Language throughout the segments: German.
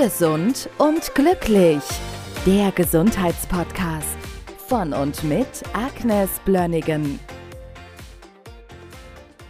Gesund und glücklich. Der Gesundheitspodcast von und mit Agnes Blönnigan.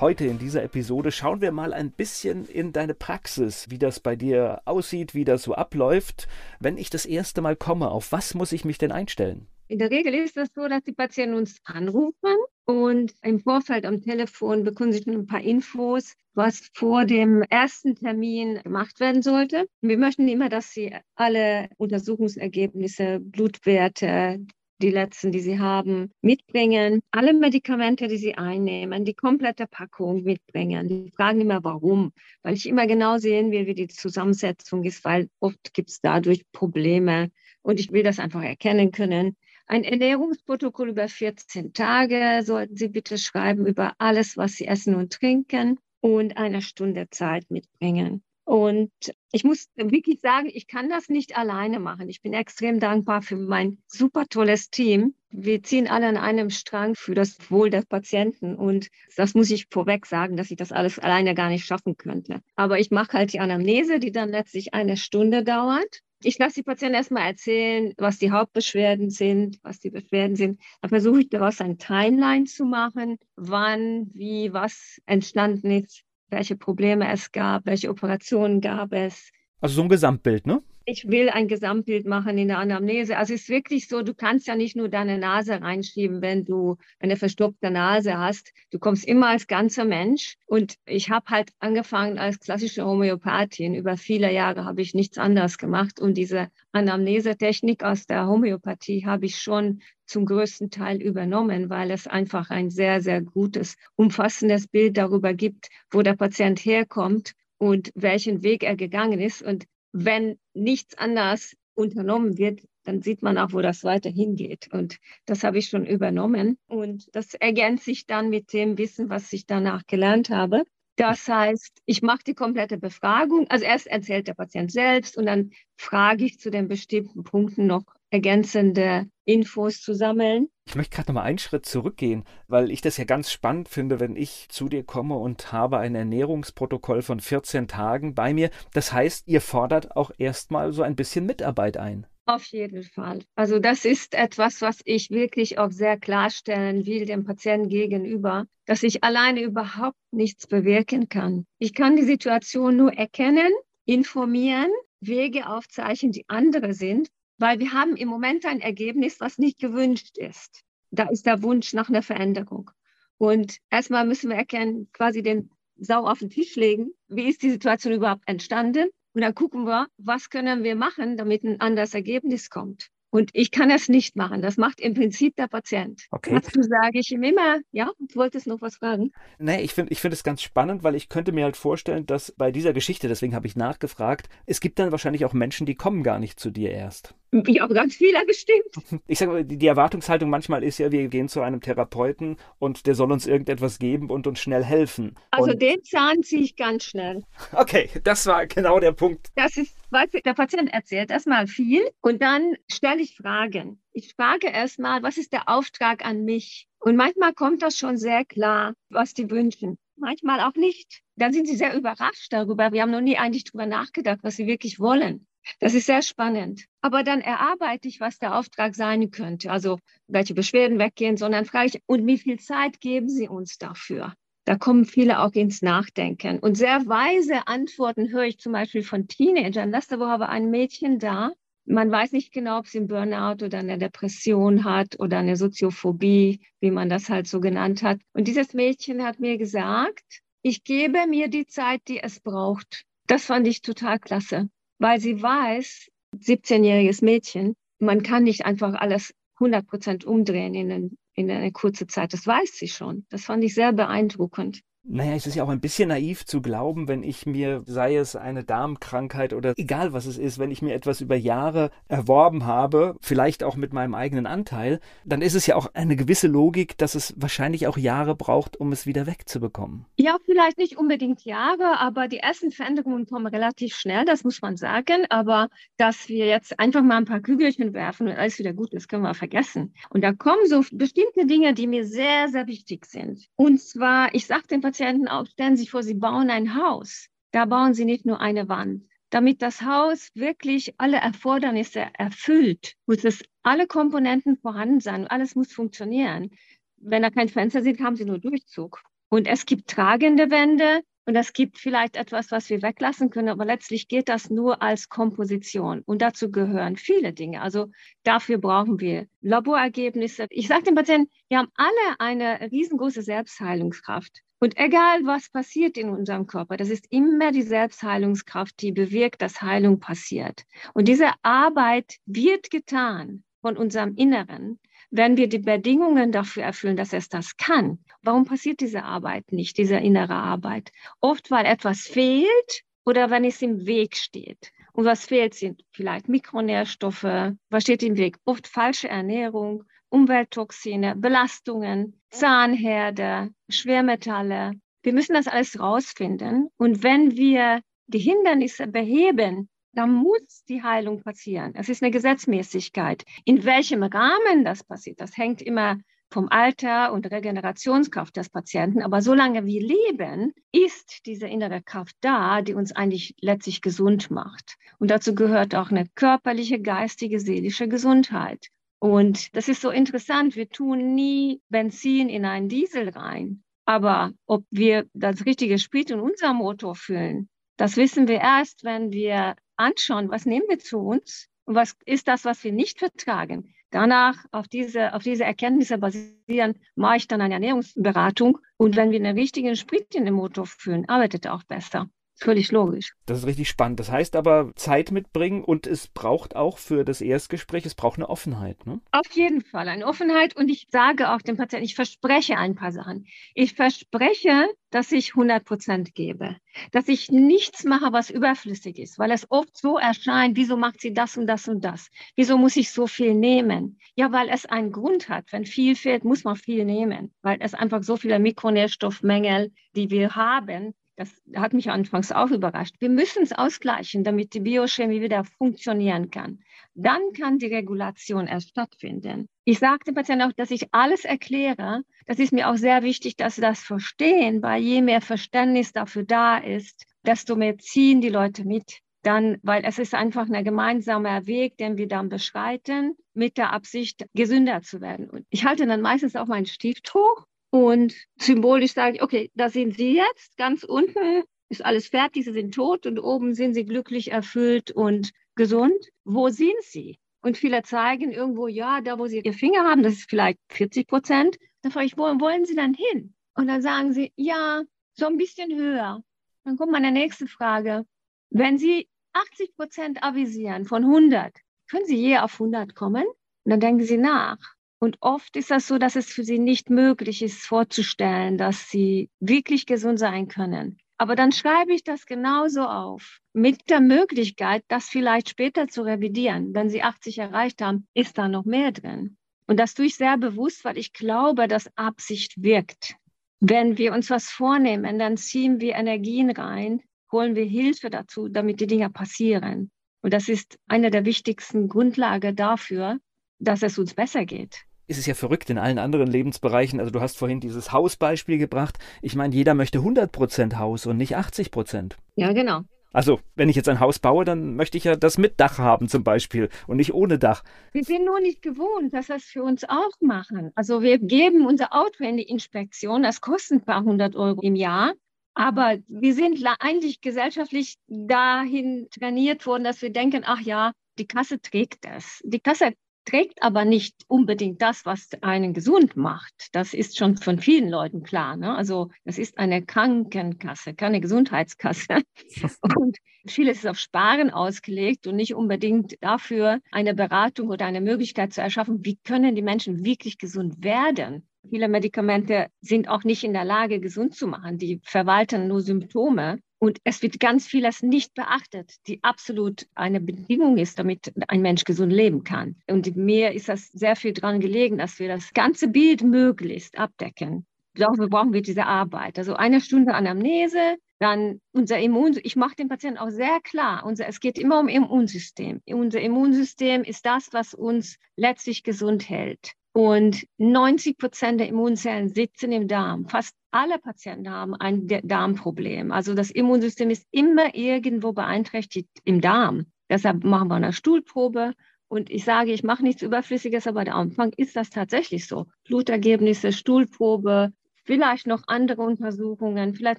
Heute in dieser Episode schauen wir mal ein bisschen in deine Praxis, wie das bei dir aussieht, wie das so abläuft. Wenn ich das erste Mal komme, auf was muss ich mich denn einstellen? In der Regel ist es so, dass die Patienten uns anrufen und im Vorfeld am Telefon bekommen sie schon ein paar Infos, was vor dem ersten Termin gemacht werden sollte. Wir möchten immer, dass sie alle Untersuchungsergebnisse, Blutwerte, die letzten, die sie haben, mitbringen, alle Medikamente, die sie einnehmen, die komplette Packung mitbringen. Die fragen immer, warum, weil ich immer genau sehen will, wie die Zusammensetzung ist, weil oft gibt es dadurch Probleme und ich will das einfach erkennen können. Ein Ernährungsprotokoll über 14 Tage sollten Sie bitte schreiben über alles, was Sie essen und trinken und eine Stunde Zeit mitbringen. Und ich muss wirklich sagen, ich kann das nicht alleine machen. Ich bin extrem dankbar für mein super tolles Team. Wir ziehen alle an einem Strang für das Wohl der Patienten. Und das muss ich vorweg sagen, dass ich das alles alleine gar nicht schaffen könnte. Aber ich mache halt die Anamnese, die dann letztlich eine Stunde dauert. Ich lasse die Patienten erstmal erzählen, was die Hauptbeschwerden sind, was die Beschwerden sind. Dann versuche ich daraus ein Timeline zu machen, wann, wie, was entstanden ist, welche Probleme es gab, welche Operationen gab es. Also so ein Gesamtbild, ne? Ich will ein Gesamtbild machen in der Anamnese. Also es ist wirklich so, du kannst ja nicht nur deine Nase reinschieben, wenn du eine verstopfte Nase hast. Du kommst immer als ganzer Mensch. Und ich habe halt angefangen als klassische Homöopathin. Über viele Jahre habe ich nichts anderes gemacht. Und diese Anamnesetechnik aus der Homöopathie habe ich schon zum größten Teil übernommen, weil es einfach ein sehr, sehr gutes, umfassendes Bild darüber gibt, wo der Patient herkommt und welchen Weg er gegangen ist. Und wenn nichts anders unternommen wird, dann sieht man auch, wo das weiter hingeht. Und das habe ich schon übernommen. Und das ergänzt sich dann mit dem Wissen, was ich danach gelernt habe. Das heißt, ich mache die komplette Befragung. Also erst erzählt der Patient selbst und dann frage ich zu den bestimmten Punkten noch ergänzende Infos zu sammeln. Ich möchte gerade noch mal einen Schritt zurückgehen, weil ich das ja ganz spannend finde, wenn ich zu dir komme und habe ein Ernährungsprotokoll von 14 Tagen bei mir. Das heißt, ihr fordert auch erstmal so ein bisschen Mitarbeit ein. Auf jeden Fall. Also das ist etwas, was ich wirklich auch sehr klarstellen will dem Patienten gegenüber, dass ich alleine überhaupt nichts bewirken kann. Ich kann die Situation nur erkennen, informieren, Wege aufzeichnen, die andere sind weil wir haben im Moment ein Ergebnis, was nicht gewünscht ist. Da ist der Wunsch nach einer Veränderung. Und erstmal müssen wir erkennen, quasi den Sau auf den Tisch legen. Wie ist die Situation überhaupt entstanden? Und dann gucken wir, was können wir machen, damit ein anderes Ergebnis kommt. Und ich kann das nicht machen. Das macht im Prinzip der Patient. Okay. Dazu sage ich ihm immer, ja, du wolltest noch was fragen? Nee, ich finde ich finde es ganz spannend, weil ich könnte mir halt vorstellen, dass bei dieser Geschichte, deswegen habe ich nachgefragt, es gibt dann wahrscheinlich auch Menschen, die kommen gar nicht zu dir erst. Ja, ganz viele bestimmt. Ich sage mal, die, die Erwartungshaltung manchmal ist ja, wir gehen zu einem Therapeuten und der soll uns irgendetwas geben und uns schnell helfen. Also und den Zahn ziehe ich ganz schnell. Okay, das war genau der Punkt. Das ist, weißt du, der Patient erzählt erstmal viel und dann stelle ich Fragen. Ich frage erstmal, was ist der Auftrag an mich? Und manchmal kommt das schon sehr klar, was die wünschen. Manchmal auch nicht. Dann sind sie sehr überrascht darüber. Wir haben noch nie eigentlich darüber nachgedacht, was sie wirklich wollen. Das ist sehr spannend. Aber dann erarbeite ich, was der Auftrag sein könnte. Also welche Beschwerden weggehen, sondern frage ich, und wie viel Zeit geben Sie uns dafür? Da kommen viele auch ins Nachdenken. Und sehr weise Antworten höre ich zum Beispiel von Teenagern. Letzte Woche war ein Mädchen da. Man weiß nicht genau, ob sie einen Burnout oder eine Depression hat oder eine Soziophobie, wie man das halt so genannt hat. Und dieses Mädchen hat mir gesagt, ich gebe mir die Zeit, die es braucht. Das fand ich total klasse weil sie weiß, 17-jähriges Mädchen, man kann nicht einfach alles 100 Prozent umdrehen in, in eine kurze Zeit. Das weiß sie schon. Das fand ich sehr beeindruckend. Naja, es ist ja auch ein bisschen naiv zu glauben, wenn ich mir, sei es eine Darmkrankheit oder egal was es ist, wenn ich mir etwas über Jahre erworben habe, vielleicht auch mit meinem eigenen Anteil, dann ist es ja auch eine gewisse Logik, dass es wahrscheinlich auch Jahre braucht, um es wieder wegzubekommen. Ja, vielleicht nicht unbedingt Jahre, aber die ersten Veränderungen kommen relativ schnell, das muss man sagen. Aber dass wir jetzt einfach mal ein paar Kügelchen werfen und alles wieder gut ist, können wir vergessen. Und da kommen so bestimmte Dinge, die mir sehr, sehr wichtig sind. Und zwar, ich sage den Patienten auch, stellen Sie sich vor, Sie bauen ein Haus. Da bauen Sie nicht nur eine Wand. damit das Haus wirklich alle Erfordernisse erfüllt, muss es alle Komponenten vorhanden sein, alles muss funktionieren. Wenn da kein Fenster sind, haben Sie nur Durchzug. Und es gibt tragende Wände und es gibt vielleicht etwas, was wir weglassen können, aber letztlich geht das nur als Komposition. Und dazu gehören viele Dinge. Also dafür brauchen wir Laborergebnisse. Ich sage den Patienten, wir haben alle eine riesengroße Selbstheilungskraft. Und egal, was passiert in unserem Körper, das ist immer die Selbstheilungskraft, die bewirkt, dass Heilung passiert. Und diese Arbeit wird getan von unserem Inneren, wenn wir die Bedingungen dafür erfüllen, dass es das kann. Warum passiert diese Arbeit nicht, diese innere Arbeit? Oft, weil etwas fehlt oder wenn es im Weg steht. Und was fehlt, sind vielleicht Mikronährstoffe. Was steht im Weg? Oft falsche Ernährung, Umwelttoxine, Belastungen, Zahnherde, Schwermetalle. Wir müssen das alles rausfinden. Und wenn wir die Hindernisse beheben, dann muss die Heilung passieren. Es ist eine Gesetzmäßigkeit. In welchem Rahmen das passiert, das hängt immer vom Alter und Regenerationskraft des Patienten. Aber solange wir leben, ist diese innere Kraft da, die uns eigentlich letztlich gesund macht. Und dazu gehört auch eine körperliche, geistige, seelische Gesundheit. Und das ist so interessant. Wir tun nie Benzin in einen Diesel rein. Aber ob wir das richtige Sprit in unserem Motor füllen, das wissen wir erst, wenn wir anschauen, was nehmen wir zu uns und was ist das, was wir nicht vertragen. Danach auf diese, auf diese Erkenntnisse basieren, mache ich dann eine Ernährungsberatung. Und wenn wir einen richtigen Sprit in den Motor füllen, arbeitet er auch besser. Völlig logisch. Das ist richtig spannend. Das heißt aber Zeit mitbringen und es braucht auch für das Erstgespräch, es braucht eine Offenheit. Ne? Auf jeden Fall eine Offenheit und ich sage auch dem Patienten, ich verspreche ein paar Sachen. Ich verspreche, dass ich 100 Prozent gebe, dass ich nichts mache, was überflüssig ist, weil es oft so erscheint, wieso macht sie das und das und das? Wieso muss ich so viel nehmen? Ja, weil es einen Grund hat. Wenn viel fehlt, muss man viel nehmen, weil es einfach so viele Mikronährstoffmängel, die wir haben, das hat mich anfangs auch überrascht. Wir müssen es ausgleichen, damit die Biochemie wieder funktionieren kann. Dann kann die Regulation erst stattfinden. Ich sage dem Patienten auch, dass ich alles erkläre. Das ist mir auch sehr wichtig, dass sie das verstehen, weil je mehr Verständnis dafür da ist, desto mehr ziehen die Leute mit. Dann, weil es ist einfach ein gemeinsamer Weg, den wir dann beschreiten, mit der Absicht, gesünder zu werden. Und ich halte dann meistens auch meinen Stift hoch und symbolisch sage ich, okay, da sind Sie jetzt, ganz unten ist alles fertig, Sie sind tot und oben sind Sie glücklich, erfüllt und gesund. Wo sind Sie? Und viele zeigen irgendwo, ja, da wo Sie Ihr Finger haben, das ist vielleicht 40 Prozent. Dann frage ich, wo wollen Sie dann hin? Und dann sagen sie, ja, so ein bisschen höher. Dann kommt meine nächste Frage. Wenn Sie 80 Prozent avisieren von 100, können Sie je auf 100 kommen? Und dann denken Sie nach. Und oft ist das so, dass es für sie nicht möglich ist, vorzustellen, dass sie wirklich gesund sein können. Aber dann schreibe ich das genauso auf, mit der Möglichkeit, das vielleicht später zu revidieren. Wenn sie 80 erreicht haben, ist da noch mehr drin. Und das tue ich sehr bewusst, weil ich glaube, dass Absicht wirkt. Wenn wir uns was vornehmen, dann ziehen wir Energien rein, holen wir Hilfe dazu, damit die Dinge passieren. Und das ist eine der wichtigsten Grundlagen dafür, dass es uns besser geht ist es ja verrückt in allen anderen Lebensbereichen. Also du hast vorhin dieses Hausbeispiel gebracht. Ich meine, jeder möchte 100% Haus und nicht 80%. Ja, genau. Also, wenn ich jetzt ein Haus baue, dann möchte ich ja das mit Dach haben zum Beispiel und nicht ohne Dach. Wir sind nur nicht gewohnt, dass das für uns auch machen. Also wir geben unser Auto in die Inspektion, das kostet ein paar hundert Euro im Jahr. Aber wir sind eigentlich gesellschaftlich dahin trainiert worden, dass wir denken, ach ja, die Kasse trägt das. Die Kasse trägt aber nicht unbedingt das, was einen gesund macht. Das ist schon von vielen Leuten klar. Ne? Also das ist eine Krankenkasse, keine Gesundheitskasse. Und vieles ist auf Sparen ausgelegt und nicht unbedingt dafür, eine Beratung oder eine Möglichkeit zu erschaffen, wie können die Menschen wirklich gesund werden. Viele Medikamente sind auch nicht in der Lage, gesund zu machen. Die verwalten nur Symptome. Und es wird ganz vieles nicht beachtet, die absolut eine Bedingung ist, damit ein Mensch gesund leben kann. Und mir ist das sehr viel daran gelegen, dass wir das ganze Bild möglichst abdecken. Dafür brauchen wir diese Arbeit. Also eine Stunde Anamnese, dann unser Immun, ich mache den Patienten auch sehr klar, unser, es geht immer um Immunsystem. Unser Immunsystem ist das, was uns letztlich gesund hält. Und 90 Prozent der Immunzellen sitzen im Darm. Fast alle Patienten haben ein Darmproblem. Also das Immunsystem ist immer irgendwo beeinträchtigt im Darm. Deshalb machen wir eine Stuhlprobe. Und ich sage, ich mache nichts Überflüssiges, aber am Anfang ist das tatsächlich so. Blutergebnisse, Stuhlprobe, vielleicht noch andere Untersuchungen. Vielleicht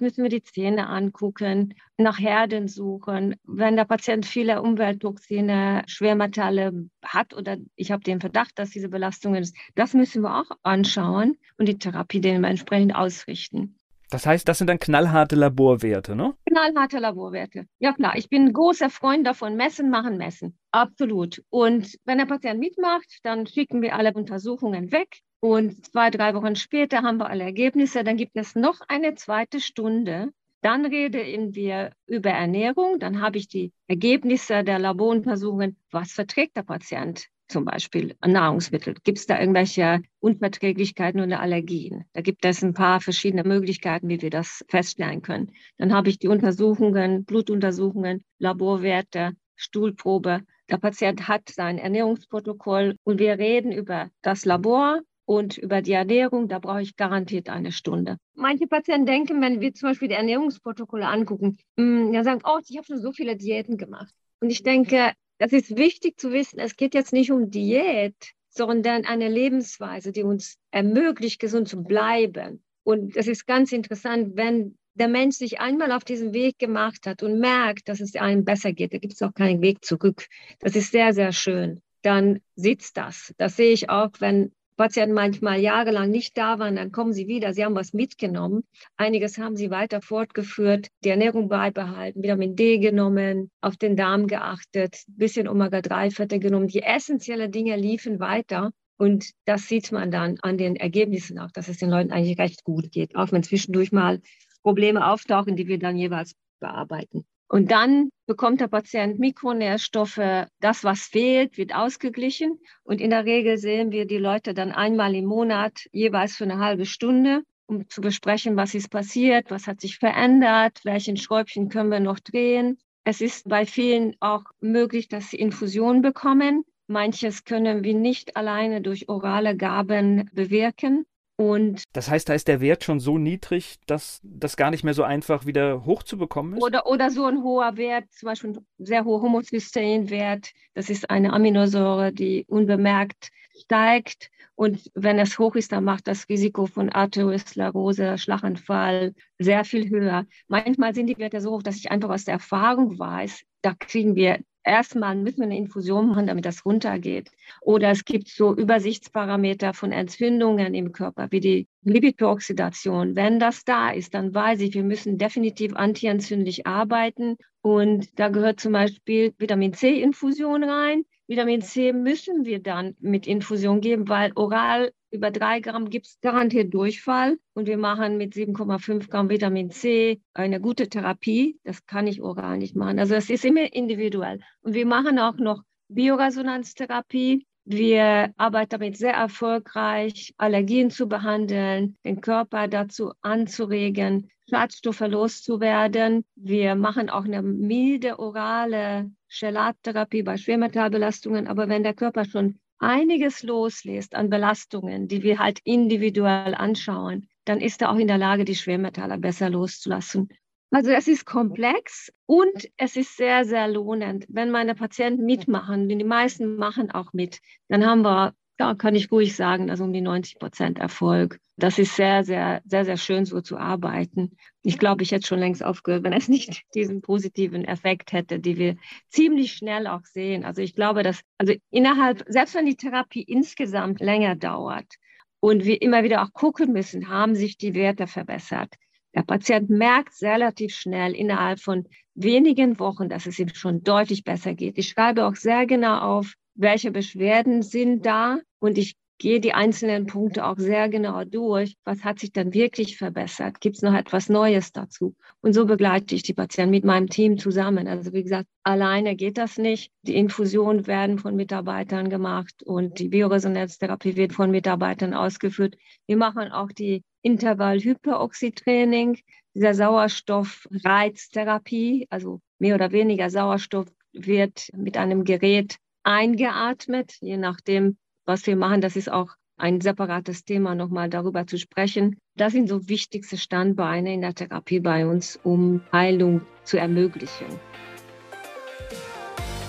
müssen wir die Zähne angucken, nach Herden suchen. Wenn der Patient viele Umwelttoxine, Schwermetalle hat oder ich habe den Verdacht, dass diese Belastung ist, das müssen wir auch anschauen und die Therapie dementsprechend ausrichten. Das heißt, das sind dann knallharte Laborwerte, ne? Knallharte Laborwerte. Ja klar, ich bin ein großer Freund davon, messen, machen, messen. Absolut. Und wenn der Patient mitmacht, dann schicken wir alle Untersuchungen weg und zwei, drei Wochen später haben wir alle Ergebnisse. Dann gibt es noch eine zweite Stunde. Dann reden wir über Ernährung. Dann habe ich die Ergebnisse der Laboruntersuchungen. Was verträgt der Patient? Zum Beispiel Nahrungsmittel. Gibt es da irgendwelche Unverträglichkeiten oder Allergien? Da gibt es ein paar verschiedene Möglichkeiten, wie wir das feststellen können. Dann habe ich die Untersuchungen, Blutuntersuchungen, Laborwerte, Stuhlprobe. Der Patient hat sein Ernährungsprotokoll und wir reden über das Labor, und über die Ernährung, da brauche ich garantiert eine Stunde. Manche Patienten denken, wenn wir zum Beispiel die Ernährungsprotokolle angucken, hm, ja sagen, oh, ich habe schon so viele Diäten gemacht. Und ich denke, das ist wichtig zu wissen, es geht jetzt nicht um Diät, sondern eine Lebensweise, die uns ermöglicht, gesund zu bleiben. Und das ist ganz interessant, wenn der Mensch sich einmal auf diesen Weg gemacht hat und merkt, dass es einem besser geht, da gibt es auch keinen Weg zurück. Das ist sehr, sehr schön. Dann sitzt das. Das sehe ich auch, wenn Patienten manchmal jahrelang nicht da waren, dann kommen sie wieder, sie haben was mitgenommen. Einiges haben sie weiter fortgeführt, die Ernährung beibehalten, Vitamin D genommen, auf den Darm geachtet, bisschen Omega-3-Fette genommen. Die essentiellen Dinge liefen weiter. Und das sieht man dann an den Ergebnissen auch, dass es den Leuten eigentlich recht gut geht, auch wenn zwischendurch mal Probleme auftauchen, die wir dann jeweils bearbeiten. Und dann bekommt der Patient Mikronährstoffe. Das, was fehlt, wird ausgeglichen. Und in der Regel sehen wir die Leute dann einmal im Monat jeweils für eine halbe Stunde, um zu besprechen, was ist passiert, was hat sich verändert, welchen Schräubchen können wir noch drehen. Es ist bei vielen auch möglich, dass sie Infusionen bekommen. Manches können wir nicht alleine durch orale Gaben bewirken. Und das heißt, da ist der Wert schon so niedrig, dass das gar nicht mehr so einfach wieder hochzubekommen ist? Oder, oder so ein hoher Wert, zum Beispiel ein sehr hoher Homocysteinwert. Das ist eine Aminosäure, die unbemerkt steigt. Und wenn es hoch ist, dann macht das Risiko von Arteriosklerose, Schlaganfall sehr viel höher. Manchmal sind die Werte so hoch, dass ich einfach aus der Erfahrung weiß, da kriegen wir erstmal müssen wir eine Infusion machen, damit das runtergeht. Oder es gibt so Übersichtsparameter von Entzündungen im Körper, wie die Lipidooxidation. Wenn das da ist, dann weiß ich, wir müssen definitiv antientzündlich arbeiten. Und da gehört zum Beispiel Vitamin C-Infusion rein. Vitamin C müssen wir dann mit Infusion geben, weil oral über drei Gramm gibt es garantiert Durchfall. Und wir machen mit 7,5 Gramm Vitamin C eine gute Therapie. Das kann ich oral nicht machen. Also es ist immer individuell. Und wir machen auch noch Bioresonanztherapie. Wir arbeiten damit sehr erfolgreich, Allergien zu behandeln, den Körper dazu anzuregen, Schadstoffe loszuwerden. Wir machen auch eine milde orale Chelattherapie bei Schwermetallbelastungen. Aber wenn der Körper schon einiges loslässt an Belastungen, die wir halt individuell anschauen, dann ist er auch in der Lage, die Schwermetalle besser loszulassen. Also es ist komplex und es ist sehr, sehr lohnend. Wenn meine Patienten mitmachen, die meisten machen auch mit, dann haben wir ja, kann ich ruhig sagen, also um die 90 Prozent Erfolg. Das ist sehr, sehr, sehr, sehr schön, so zu arbeiten. Ich glaube, ich hätte schon längst aufgehört, wenn es nicht diesen positiven Effekt hätte, die wir ziemlich schnell auch sehen. Also ich glaube, dass, also innerhalb, selbst wenn die Therapie insgesamt länger dauert und wir immer wieder auch gucken müssen, haben sich die Werte verbessert. Der Patient merkt relativ schnell innerhalb von wenigen Wochen, dass es ihm schon deutlich besser geht. Ich schreibe auch sehr genau auf, welche Beschwerden sind da und ich gehe die einzelnen Punkte auch sehr genau durch. Was hat sich dann wirklich verbessert? Gibt es noch etwas Neues dazu? Und so begleite ich die Patienten mit meinem Team zusammen. Also wie gesagt, alleine geht das nicht. Die Infusionen werden von Mitarbeitern gemacht und die Bioresonanztherapie wird von Mitarbeitern ausgeführt. Wir machen auch die Intervall-Hyperoxytraining, dieser Sauerstoffreiztherapie, also mehr oder weniger Sauerstoff wird mit einem Gerät eingeatmet, je nachdem, was wir machen. Das ist auch ein separates Thema, nochmal darüber zu sprechen. Das sind so wichtigste Standbeine in der Therapie bei uns, um Heilung zu ermöglichen.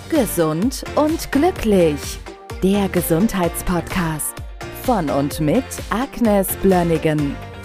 Gesund und glücklich. Der Gesundheitspodcast von und mit Agnes Blönnigan.